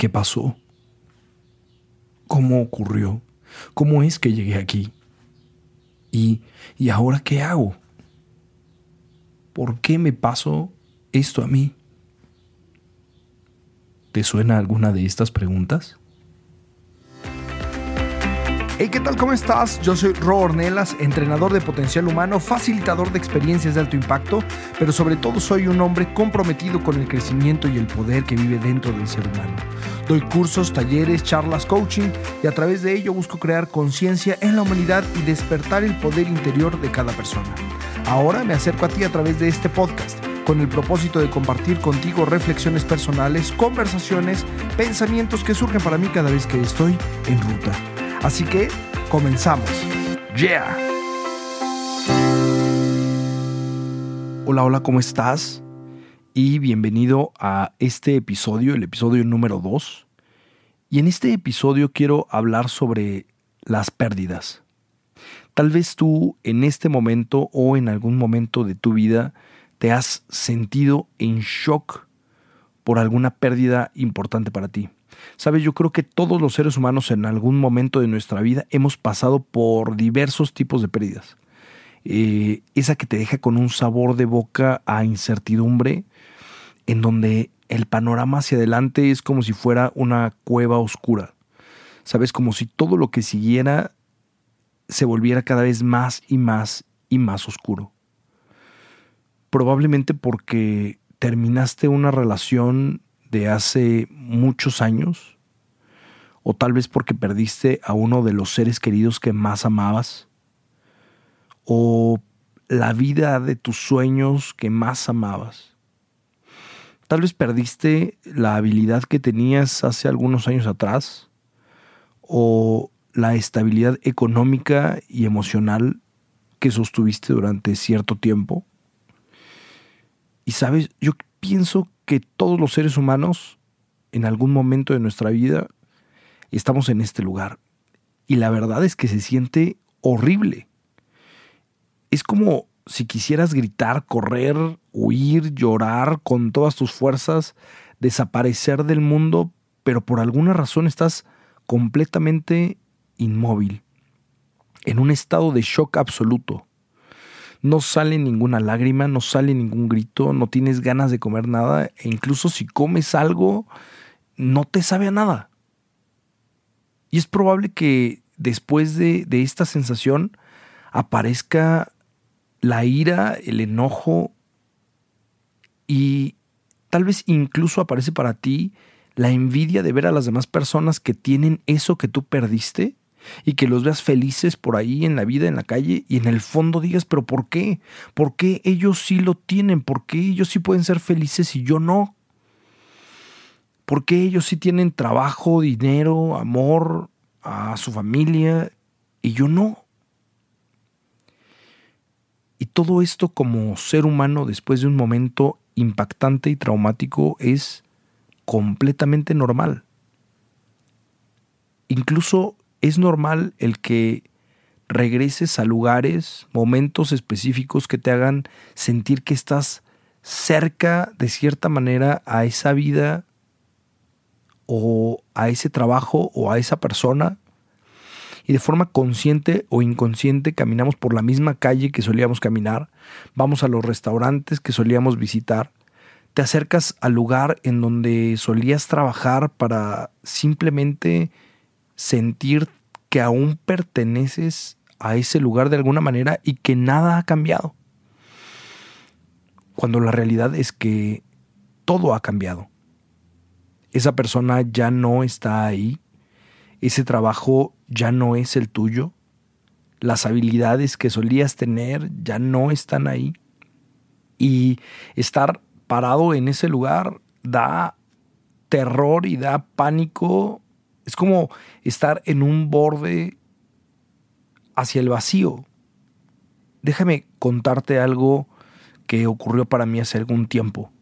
¿Qué pasó? ¿Cómo ocurrió? ¿Cómo es que llegué aquí? ¿Y, ¿Y ahora qué hago? ¿Por qué me pasó esto a mí? ¿Te suena alguna de estas preguntas? Hey, ¿qué tal? ¿Cómo estás? Yo soy Ro Ornelas, entrenador de potencial humano, facilitador de experiencias de alto impacto, pero sobre todo soy un hombre comprometido con el crecimiento y el poder que vive dentro del ser humano. Doy cursos, talleres, charlas, coaching y a través de ello busco crear conciencia en la humanidad y despertar el poder interior de cada persona. Ahora me acerco a ti a través de este podcast con el propósito de compartir contigo reflexiones personales, conversaciones, pensamientos que surgen para mí cada vez que estoy en ruta. Así que comenzamos. Yeah. Hola, hola, ¿cómo estás? Y bienvenido a este episodio, el episodio número 2. Y en este episodio quiero hablar sobre las pérdidas. Tal vez tú en este momento o en algún momento de tu vida te has sentido en shock por alguna pérdida importante para ti. Sabes, yo creo que todos los seres humanos en algún momento de nuestra vida hemos pasado por diversos tipos de pérdidas. Eh, esa que te deja con un sabor de boca a incertidumbre, en donde el panorama hacia adelante es como si fuera una cueva oscura. Sabes, como si todo lo que siguiera se volviera cada vez más y más y más oscuro. Probablemente porque terminaste una relación de hace muchos años, o tal vez porque perdiste a uno de los seres queridos que más amabas, o la vida de tus sueños que más amabas. Tal vez perdiste la habilidad que tenías hace algunos años atrás, o la estabilidad económica y emocional que sostuviste durante cierto tiempo. Y sabes, yo pienso que todos los seres humanos, en algún momento de nuestra vida, estamos en este lugar. Y la verdad es que se siente horrible. Es como si quisieras gritar, correr, huir, llorar con todas tus fuerzas, desaparecer del mundo, pero por alguna razón estás completamente inmóvil, en un estado de shock absoluto no sale ninguna lágrima, no sale ningún grito, no tienes ganas de comer nada e incluso si comes algo, no te sabe a nada. Y es probable que después de, de esta sensación aparezca la ira, el enojo y tal vez incluso aparece para ti la envidia de ver a las demás personas que tienen eso que tú perdiste y que los veas felices por ahí en la vida, en la calle, y en el fondo digas, pero ¿por qué? ¿Por qué ellos sí lo tienen? ¿Por qué ellos sí pueden ser felices y yo no? ¿Por qué ellos sí tienen trabajo, dinero, amor a su familia y yo no? Y todo esto como ser humano después de un momento impactante y traumático es completamente normal. Incluso es normal el que regreses a lugares, momentos específicos que te hagan sentir que estás cerca de cierta manera a esa vida o a ese trabajo o a esa persona y de forma consciente o inconsciente caminamos por la misma calle que solíamos caminar, vamos a los restaurantes que solíamos visitar, te acercas al lugar en donde solías trabajar para simplemente sentir que aún perteneces a ese lugar de alguna manera y que nada ha cambiado. Cuando la realidad es que todo ha cambiado. Esa persona ya no está ahí, ese trabajo ya no es el tuyo, las habilidades que solías tener ya no están ahí. Y estar parado en ese lugar da terror y da pánico es como estar en un borde hacia el vacío. Déjame contarte algo que ocurrió para mí hace algún tiempo.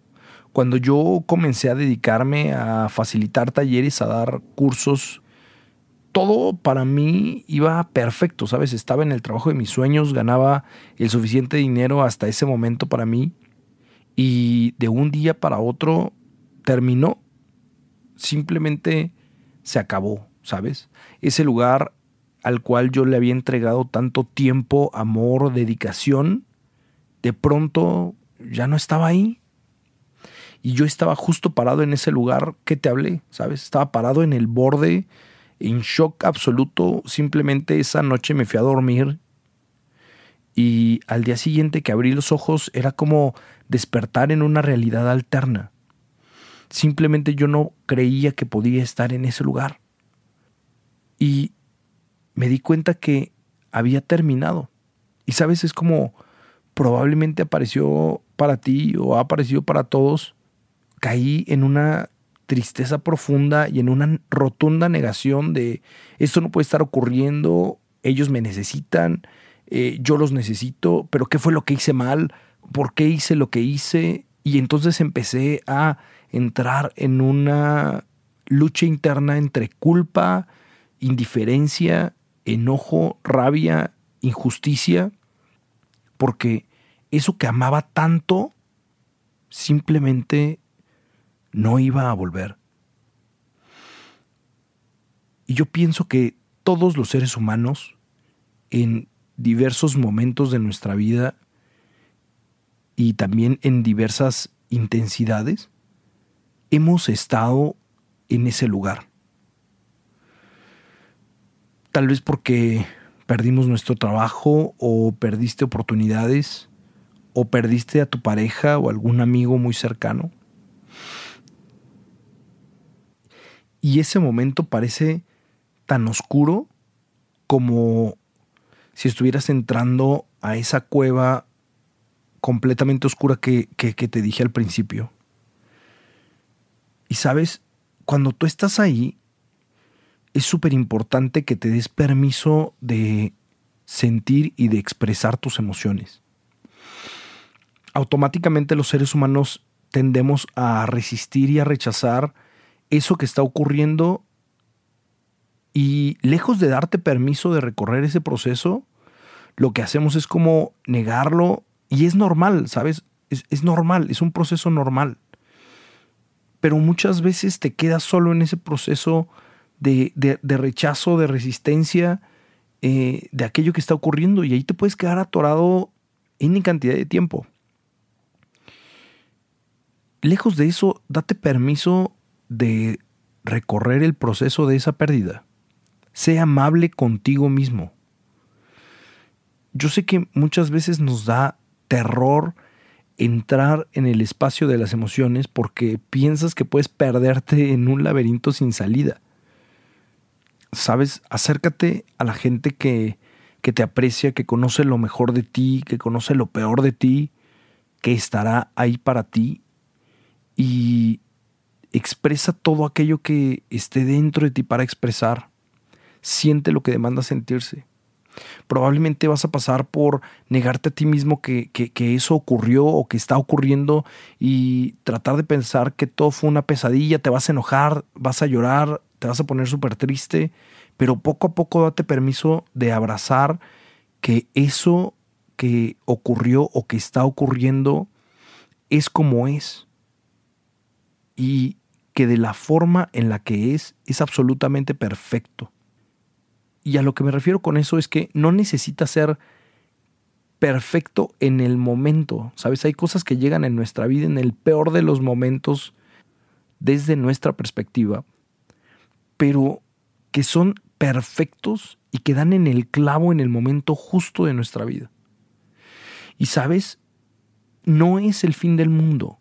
Cuando yo comencé a dedicarme a facilitar talleres, a dar cursos, todo para mí iba perfecto, ¿sabes? Estaba en el trabajo de mis sueños, ganaba el suficiente dinero hasta ese momento para mí y de un día para otro terminó simplemente se acabó, ¿sabes? Ese lugar al cual yo le había entregado tanto tiempo, amor, dedicación, de pronto ya no estaba ahí. Y yo estaba justo parado en ese lugar que te hablé, ¿sabes? Estaba parado en el borde, en shock absoluto. Simplemente esa noche me fui a dormir y al día siguiente que abrí los ojos era como despertar en una realidad alterna. Simplemente yo no creía que podía estar en ese lugar. Y me di cuenta que había terminado. Y sabes, es como probablemente apareció para ti o ha aparecido para todos. Caí en una tristeza profunda y en una rotunda negación de esto no puede estar ocurriendo, ellos me necesitan, eh, yo los necesito, pero ¿qué fue lo que hice mal? ¿Por qué hice lo que hice? Y entonces empecé a entrar en una lucha interna entre culpa, indiferencia, enojo, rabia, injusticia, porque eso que amaba tanto simplemente no iba a volver. Y yo pienso que todos los seres humanos en diversos momentos de nuestra vida y también en diversas intensidades, hemos estado en ese lugar. Tal vez porque perdimos nuestro trabajo o perdiste oportunidades o perdiste a tu pareja o algún amigo muy cercano. Y ese momento parece tan oscuro como si estuvieras entrando a esa cueva completamente oscura que, que, te dije al principio. Y sabes, cuando tú estás ahí, es súper importante que te des permiso de sentir y de expresar tus emociones. Automáticamente los seres humanos tendemos a resistir y a rechazar eso que está ocurriendo y lejos de darte permiso de recorrer ese proceso, lo que hacemos es como negarlo y es normal, ¿sabes? Es, normal, es un proceso normal. Pero muchas veces te quedas solo en ese proceso de, rechazo, de resistencia, eh, de aquello que está ocurriendo y ahí te puedes quedar atorado en cantidad de tiempo. Lejos de eso, date permiso de recorrer el proceso de esa pérdida. Sé amable contigo mismo. Yo sé que muchas veces nos da terror entrar en el espacio de las emociones porque piensas que puedes perderte en un laberinto sin salida. Sabes, acércate a la gente que, que te aprecia, que conoce lo mejor de ti, que conoce lo peor de ti, que estará ahí para ti y expresa todo aquello que esté dentro de ti para expresar siente lo que demanda sentirse. Probablemente vas a pasar por negarte a ti mismo que, que, eso ocurrió o que está ocurriendo y tratar de pensar que todo fue una pesadilla, te vas a enojar, vas a llorar, te vas a poner súper triste, pero poco a poco date permiso de abrazar que eso que ocurrió o que está ocurriendo es como es. Y que de la forma en la que es es absolutamente perfecto. Y a lo que me refiero con eso es que no necesita ser perfecto en el momento. Sabes, hay cosas que llegan en nuestra vida en el peor de los momentos desde nuestra perspectiva, pero que son perfectos y que dan en el clavo en el momento justo de nuestra vida. Y sabes, no es el fin del mundo.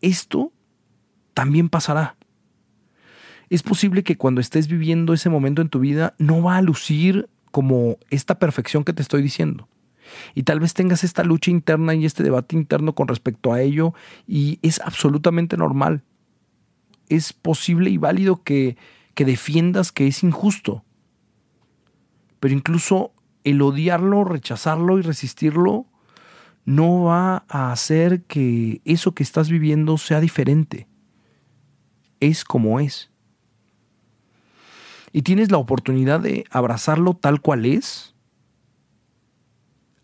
Esto también pasará es posible que cuando estés viviendo ese momento en tu vida no va a lucir como esta perfección que te estoy diciendo. Y tal vez tengas esta lucha interna y este debate interno con respecto a ello y es absolutamente normal. Es posible y válido que, que defiendas que es injusto. Pero incluso el odiarlo, rechazarlo y resistirlo no va a hacer que eso que estás viviendo sea diferente. Es como es y tienes la oportunidad de abrazarlo tal cual es,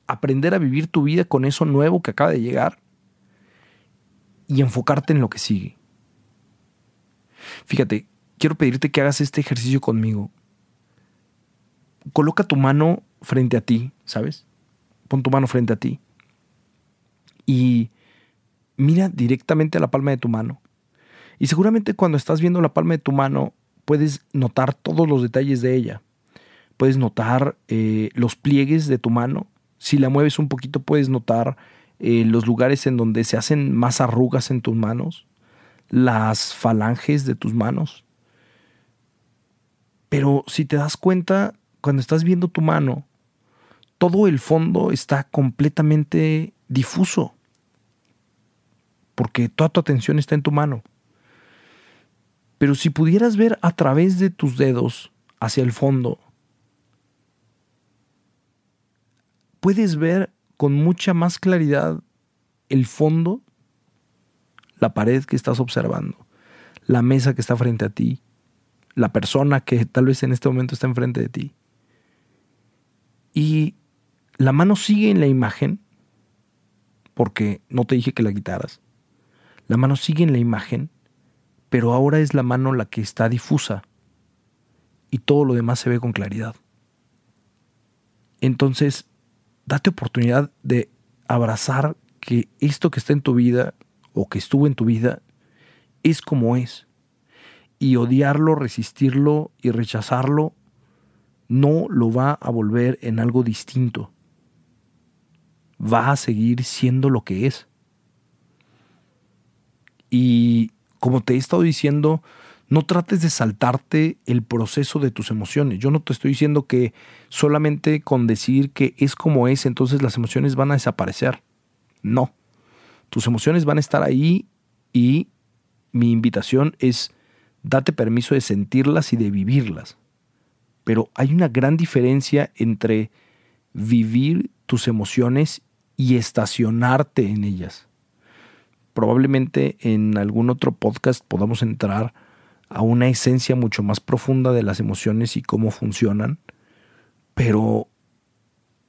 aprender a vivir tu vida con eso nuevo que acaba de llegar y enfocarte en lo que sigue. Fíjate, quiero pedirte que hagas este ejercicio conmigo. Coloca tu mano frente a ti, ¿sabes? Pon tu mano frente a ti. Y mira directamente a la palma de tu mano. Y seguramente cuando estás viendo la palma de tu mano, puedes notar todos los detalles de ella. Puedes notar eh, los pliegues de tu mano. Si la mueves un poquito, puedes notar eh, los lugares en donde se hacen más arrugas en tus manos, las falanges de tus manos. Pero si te das cuenta, cuando estás viendo tu mano, todo el fondo está completamente difuso, porque toda tu atención está en tu mano. Pero si pudieras ver a través de tus dedos hacia el fondo, puedes ver con mucha más claridad el fondo, la pared que estás observando, la mesa que está frente a ti, la persona que tal vez en este momento está enfrente de ti. Y la mano sigue en la imagen, porque no te dije que la quitaras. La mano sigue en la imagen, pero ahora es la mano la que está difusa y todo lo demás se ve con claridad. Entonces, date oportunidad de abrazar que esto que está en tu vida o que estuvo en tu vida es como es. Y odiarlo, resistirlo y rechazarlo no lo va a volver en algo distinto. Va a seguir siendo lo que es. Y como te he estado diciendo, no trates de saltarte el proceso de tus emociones. Yo no te estoy diciendo que solamente con decir que es como es, entonces las emociones van a desaparecer. No. Tus emociones van a estar ahí y mi invitación es date permiso de sentirlas y de vivirlas. Pero hay una gran diferencia entre vivir tus emociones y estacionarte en ellas. Probablemente en algún otro podcast podamos entrar a una esencia mucho más profunda de las emociones y cómo funcionan, pero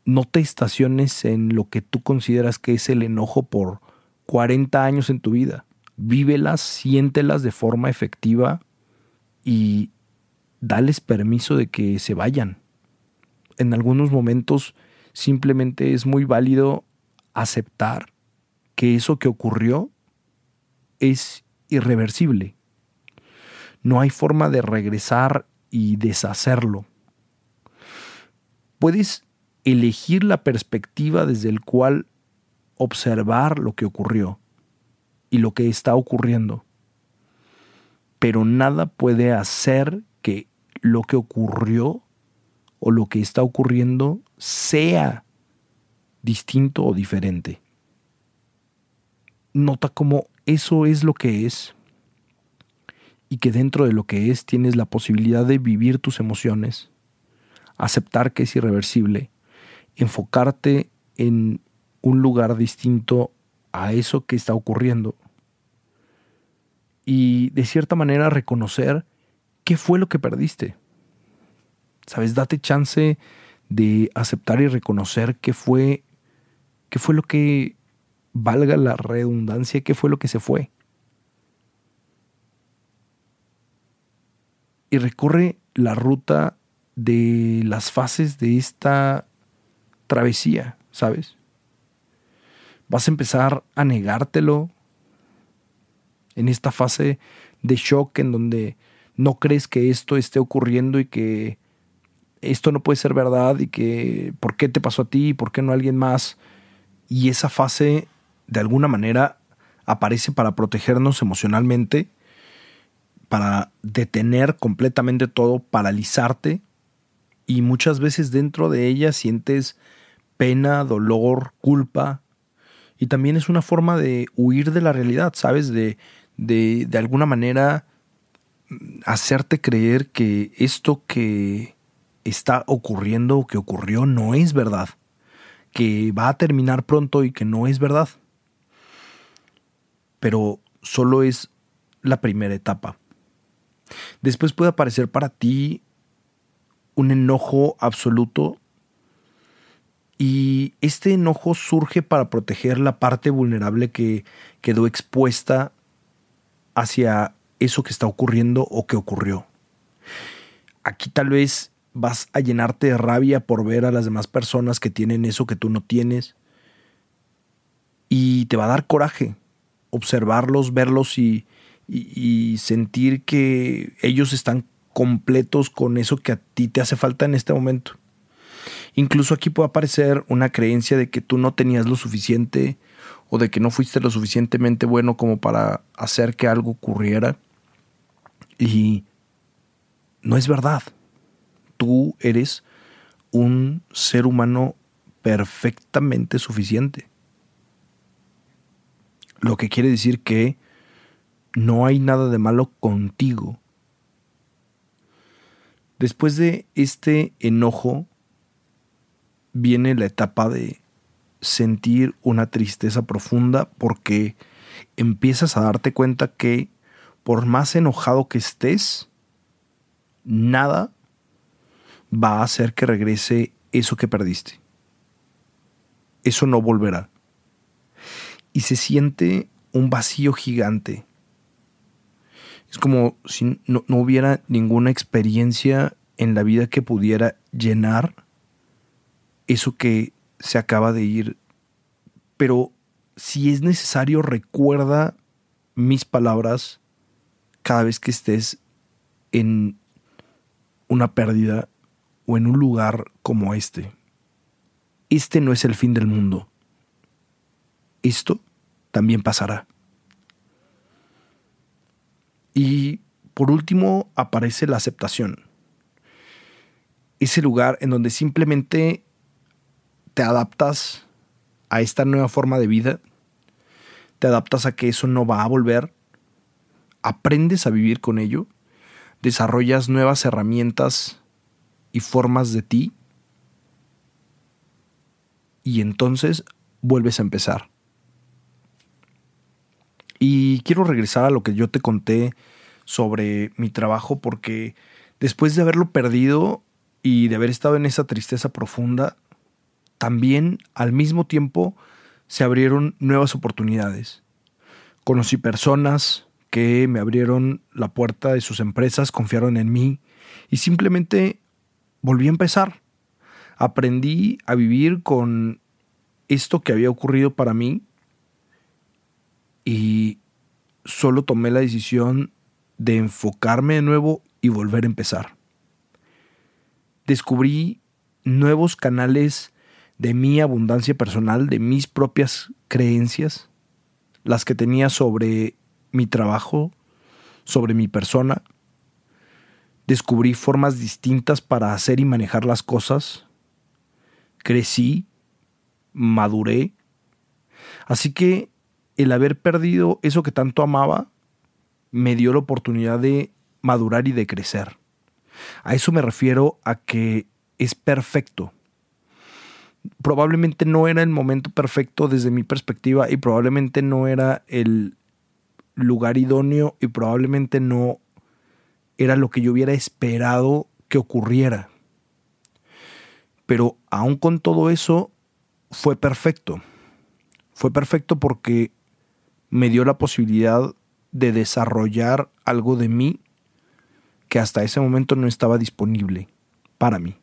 no te estaciones en lo que tú consideras que es el enojo por 40 años en tu vida. Vívelas, siéntelas de forma efectiva y dales permiso de que se vayan. En algunos momentos simplemente es muy válido aceptar que eso que ocurrió es irreversible no hay forma de regresar y deshacerlo. Puedes elegir la perspectiva desde el cual observar lo que ocurrió y lo que está ocurriendo. Pero nada puede hacer que lo que ocurrió o lo que está ocurriendo sea distinto o diferente. Nota cómo eso es lo que es. Y que dentro de lo que es tienes la posibilidad de vivir tus emociones, aceptar que es irreversible, enfocarte en un lugar distinto a eso que está ocurriendo. Y de cierta manera reconocer qué fue lo que perdiste. Sabes, date chance de aceptar y reconocer qué fue qué fue lo que valga la redundancia, qué fue lo que se fue. y recorre la ruta de las fases de esta travesía, ¿sabes? Vas a empezar a negártelo en esta fase de shock en donde no crees que esto esté ocurriendo y que esto no puede ser verdad y que por qué te pasó a ti y por qué no a alguien más. Y esa fase de alguna manera aparece para protegernos emocionalmente para detener completamente todo, paralizarte y muchas veces dentro de ella sientes pena, dolor, culpa y también es una forma de huir de la realidad, ¿sabes? De, de, de alguna manera mm, hacerte creer que esto que está ocurriendo o que ocurrió no es verdad, que va a terminar pronto y que no es verdad. Pero solo es la primera etapa. Después puede aparecer para ti un enojo absoluto y este enojo surge para proteger la parte vulnerable que quedó expuesta hacia eso que está ocurriendo o que ocurrió. Aquí tal vez vas a llenarte de rabia por ver a las demás personas que tienen eso que tú no tienes. Y te va a dar coraje observarlos, verlos y, sentir que ellos están completos con eso que a ti te hace falta en este momento. Incluso aquí puede aparecer una creencia de que tú no tenías lo suficiente o de que no fuiste lo suficientemente bueno como para hacer que algo ocurriera. Y no es verdad. Tú eres un ser humano perfectamente suficiente. Lo que quiere decir que no hay nada de malo contigo. Después de este enojo viene la etapa de sentir una tristeza profunda porque empiezas a darte cuenta que por más enojado que estés, nada va a hacer que regrese eso que perdiste. Eso no volverá. Y se siente un vacío gigante. Es como si no, hubiera ninguna experiencia en la vida que pudiera llenar eso que se acaba de ir. Pero si es necesario, recuerda mis palabras cada vez que estés en una pérdida o en un lugar como este. Este no es el fin del mundo. Esto también pasará. Y por último aparece la aceptación. Ese lugar en donde simplemente te adaptas a esta nueva forma de vida, te adaptas a que eso no va a volver, aprendes a vivir con ello, desarrollas nuevas herramientas y formas de ti y entonces vuelves a empezar. Y quiero regresar a lo que yo te conté sobre mi trabajo porque después de haberlo perdido y de haber estado en esa tristeza profunda, también al mismo tiempo se abrieron nuevas oportunidades. Conocí personas que me abrieron la puerta de sus empresas, confiaron en mí y simplemente volví a empezar. Aprendí a vivir con esto que había ocurrido para mí y solo tomé la decisión de enfocarme de nuevo y volver a empezar. Descubrí nuevos canales de mi abundancia personal, de mis propias creencias, las que tenía sobre mi trabajo, sobre mi persona. Descubrí formas distintas para hacer y manejar las cosas. Crecí, maduré. Así que el haber perdido eso que tanto amaba me dio la oportunidad de madurar y de crecer. A eso me refiero a que es perfecto probablemente no era el momento perfecto desde mi perspectiva y probablemente no era el lugar idóneo y probablemente no era lo que yo hubiera esperado que ocurriera. Pero aún con todo eso, fue perfecto. Fue perfecto porque me dio la posibilidad de desarrollar algo de mí que hasta ese momento no estaba disponible para mí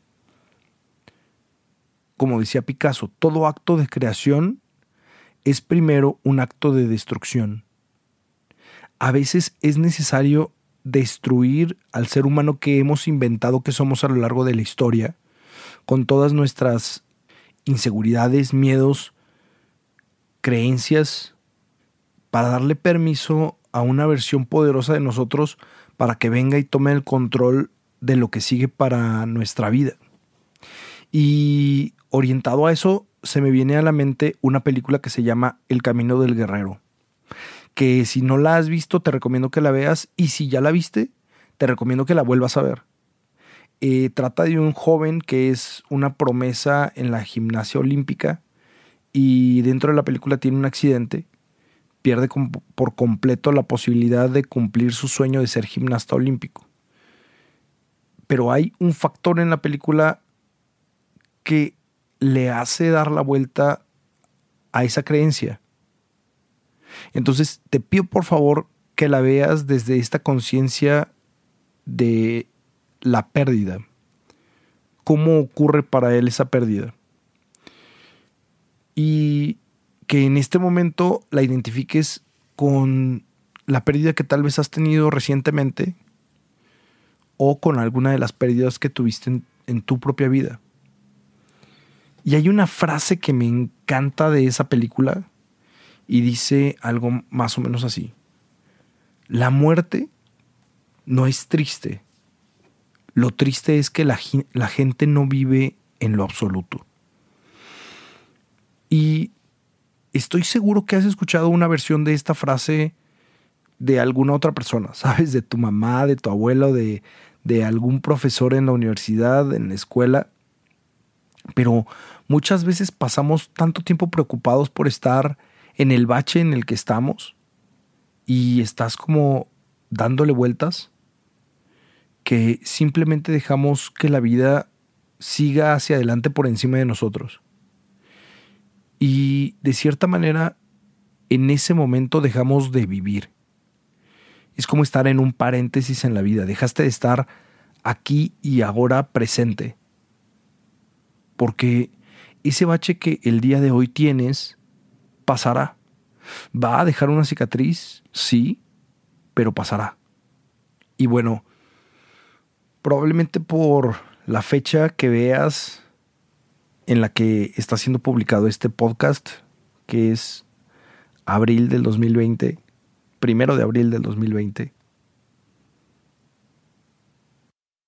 como decía Picasso, todo acto de creación es primero un acto de destrucción. A veces es necesario destruir al ser humano que hemos inventado que somos a lo largo de la historia, con todas nuestras inseguridades, miedos, creencias, para darle permiso a una versión poderosa de nosotros para que venga y tome el control de lo que sigue para nuestra vida. Y orientado a eso, se me viene a la mente una película que se llama El Camino del Guerrero. Que si no la has visto, te recomiendo que la veas. Y si ya la viste, te recomiendo que la vuelvas a ver. Eh, trata de un joven que es una promesa en la gimnasia olímpica y dentro de la película tiene un accidente. Pierde por completo la posibilidad de cumplir su sueño de ser gimnasta olímpico. Pero hay un factor en la película que le hace dar la vuelta a esa creencia. Entonces te pido por favor que la veas desde esta conciencia de la pérdida. ¿Cómo ocurre para él esa pérdida? Y que en este momento la identifiques con la pérdida que tal vez has tenido recientemente o con alguna de las pérdidas que tuviste en, tu propia vida. Y hay una frase que me encanta de esa película y dice algo más o menos así. La muerte no es triste. Lo triste es que la, la gente no vive en lo absoluto. Y estoy seguro que has escuchado una versión de esta frase de alguna otra persona, ¿sabes? De tu mamá, de tu abuelo, de, de algún profesor en la universidad, en la escuela. Pero muchas veces pasamos tanto tiempo preocupados por estar en el bache en el que estamos y estás como dándole vueltas que simplemente dejamos que la vida siga hacia adelante por encima de nosotros. Y de cierta manera, en ese momento dejamos de vivir es como estar en un paréntesis en la vida. Dejaste de estar aquí y ahora presente. Porque ese bache que el día de hoy tienes pasará. ¿Va a dejar una cicatriz? Sí, pero pasará. Y bueno, probablemente por la fecha que veas en la que está siendo publicado este podcast, que es abril del 2020, primero de abril del 2020.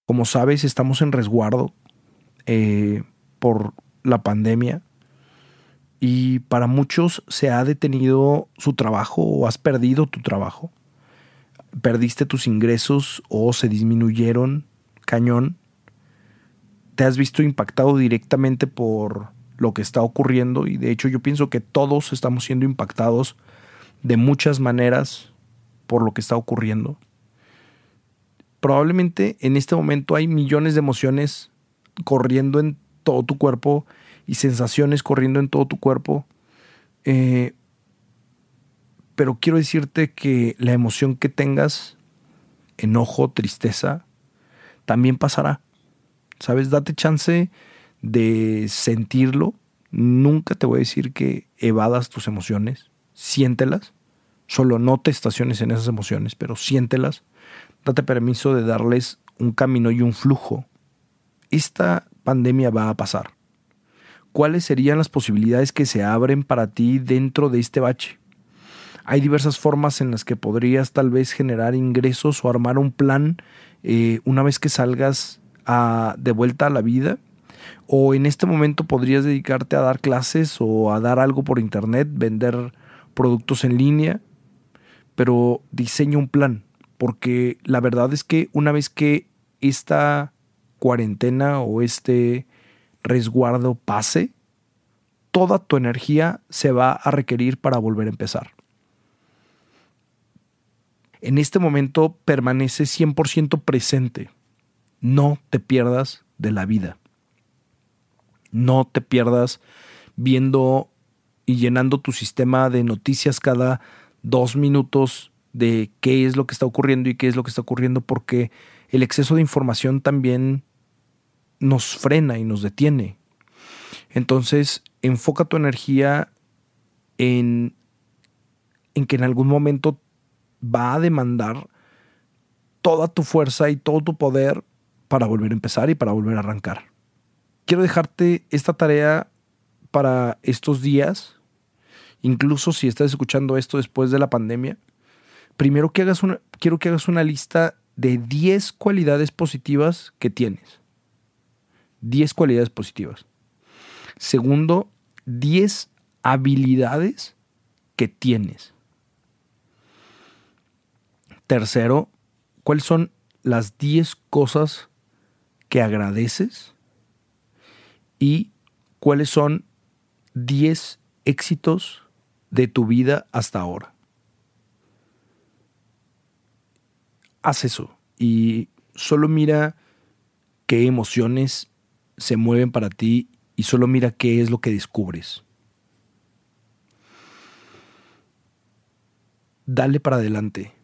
Como sabes, estamos en resguardo eh, por la pandemia y para muchos se ha detenido su trabajo o has perdido tu trabajo. Perdiste tus ingresos o se disminuyeron cañón. Te has visto impactado directamente por lo que está ocurriendo y de hecho yo pienso que todos estamos siendo impactados de muchas maneras por lo que está ocurriendo. Probablemente en este momento hay millones de emociones corriendo en todo tu cuerpo y sensaciones corriendo en todo tu cuerpo. Eh, pero quiero decirte que la emoción que tengas, enojo, tristeza, también pasará. ¿Sabes? Date chance de sentirlo. Nunca te voy a decir que evadas tus emociones siéntelas, solo no te estaciones en esas emociones, pero siéntelas, date permiso de darles un camino y un flujo. Esta pandemia va a pasar. ¿Cuáles serían las posibilidades que se abren para ti dentro de este bache? Hay diversas formas en las que podrías tal vez generar ingresos o armar un plan eh, una vez que salgas de vuelta a la vida. O en este momento podrías dedicarte a dar clases o a dar algo por internet, vender productos en línea, pero diseña un plan, porque la verdad es que una vez que esta cuarentena o este resguardo pase, toda tu energía se va a requerir para volver a empezar. En este momento permanece 100% presente. No te pierdas de la vida. No te pierdas viendo y llenando tu sistema de noticias cada dos minutos de qué es lo que está ocurriendo y qué es lo que está ocurriendo, porque el exceso de información también nos frena y nos detiene. Entonces, enfoca tu energía en, en que en algún momento va a demandar toda tu fuerza y todo tu poder para volver a empezar y para volver a arrancar. Quiero dejarte esta tarea para estos días, incluso si estás escuchando esto después de la pandemia, primero que hagas una, quiero que hagas una lista de 10 cualidades positivas que tienes. 10 cualidades positivas. Segundo, 10 habilidades que tienes. Tercero, ¿cuáles son las 10 cosas que agradeces? Y cuáles son 10 éxitos de tu vida hasta ahora. Haz eso y solo mira qué emociones se mueven para ti y solo mira qué es lo que descubres. Dale para adelante.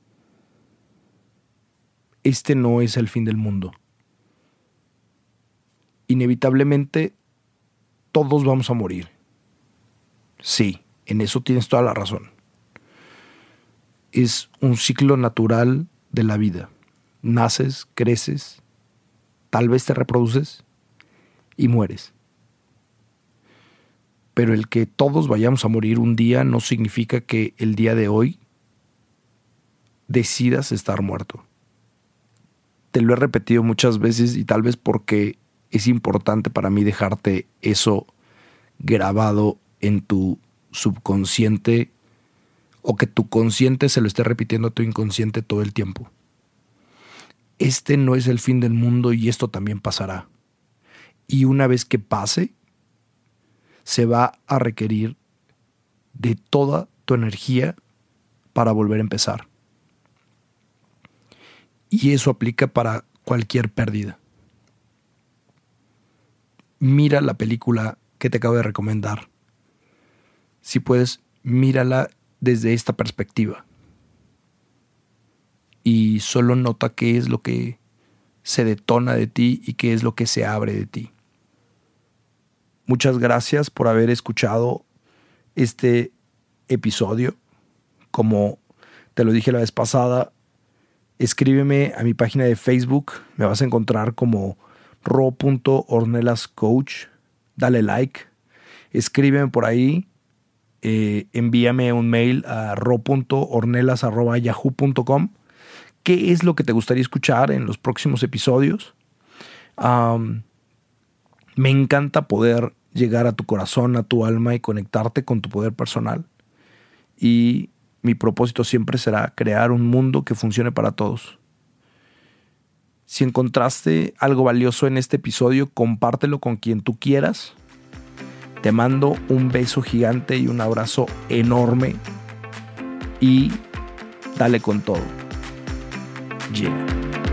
este no es el fin del mundo. Inevitablemente todos vamos a morir. Sí, en eso tienes toda la razón. Es un ciclo natural de la vida. Naces, creces, tal vez te reproduces y mueres. Pero el que todos vayamos a morir un día no significa que el día de hoy decidas estar muerto. Te lo he repetido muchas veces y tal vez porque es importante para mí dejarte eso grabado en tu subconsciente o que tu consciente se lo esté repitiendo a tu inconsciente todo el tiempo. Este no es el fin del mundo y esto también pasará. Y una vez que pase, se va a requerir de toda tu energía para volver a empezar. Y eso aplica para cualquier pérdida. Mira la película que te acabo de recomendar. Si puedes, mírala desde esta perspectiva. Y solo nota qué es lo que se detona de ti y qué es lo que se abre de ti. Muchas gracias por haber escuchado este episodio. Como te lo dije la vez pasada, escríbeme a mi página de Facebook. Me vas a encontrar como ro.ornelascoach. Dale like. Escríbeme por ahí. Eh, envíame un mail a ro.ornelas.yahoo.com. ¿Qué es lo que te gustaría escuchar en los próximos episodios? me encanta poder llegar a tu corazón, a tu alma y conectarte con tu poder personal. Y mi propósito siempre será crear un mundo que funcione para todos. Si encontraste algo valioso en este episodio, compártelo con quien tú quieras. Te mando un beso gigante y un abrazo enorme. Y dale con todo. Yeah.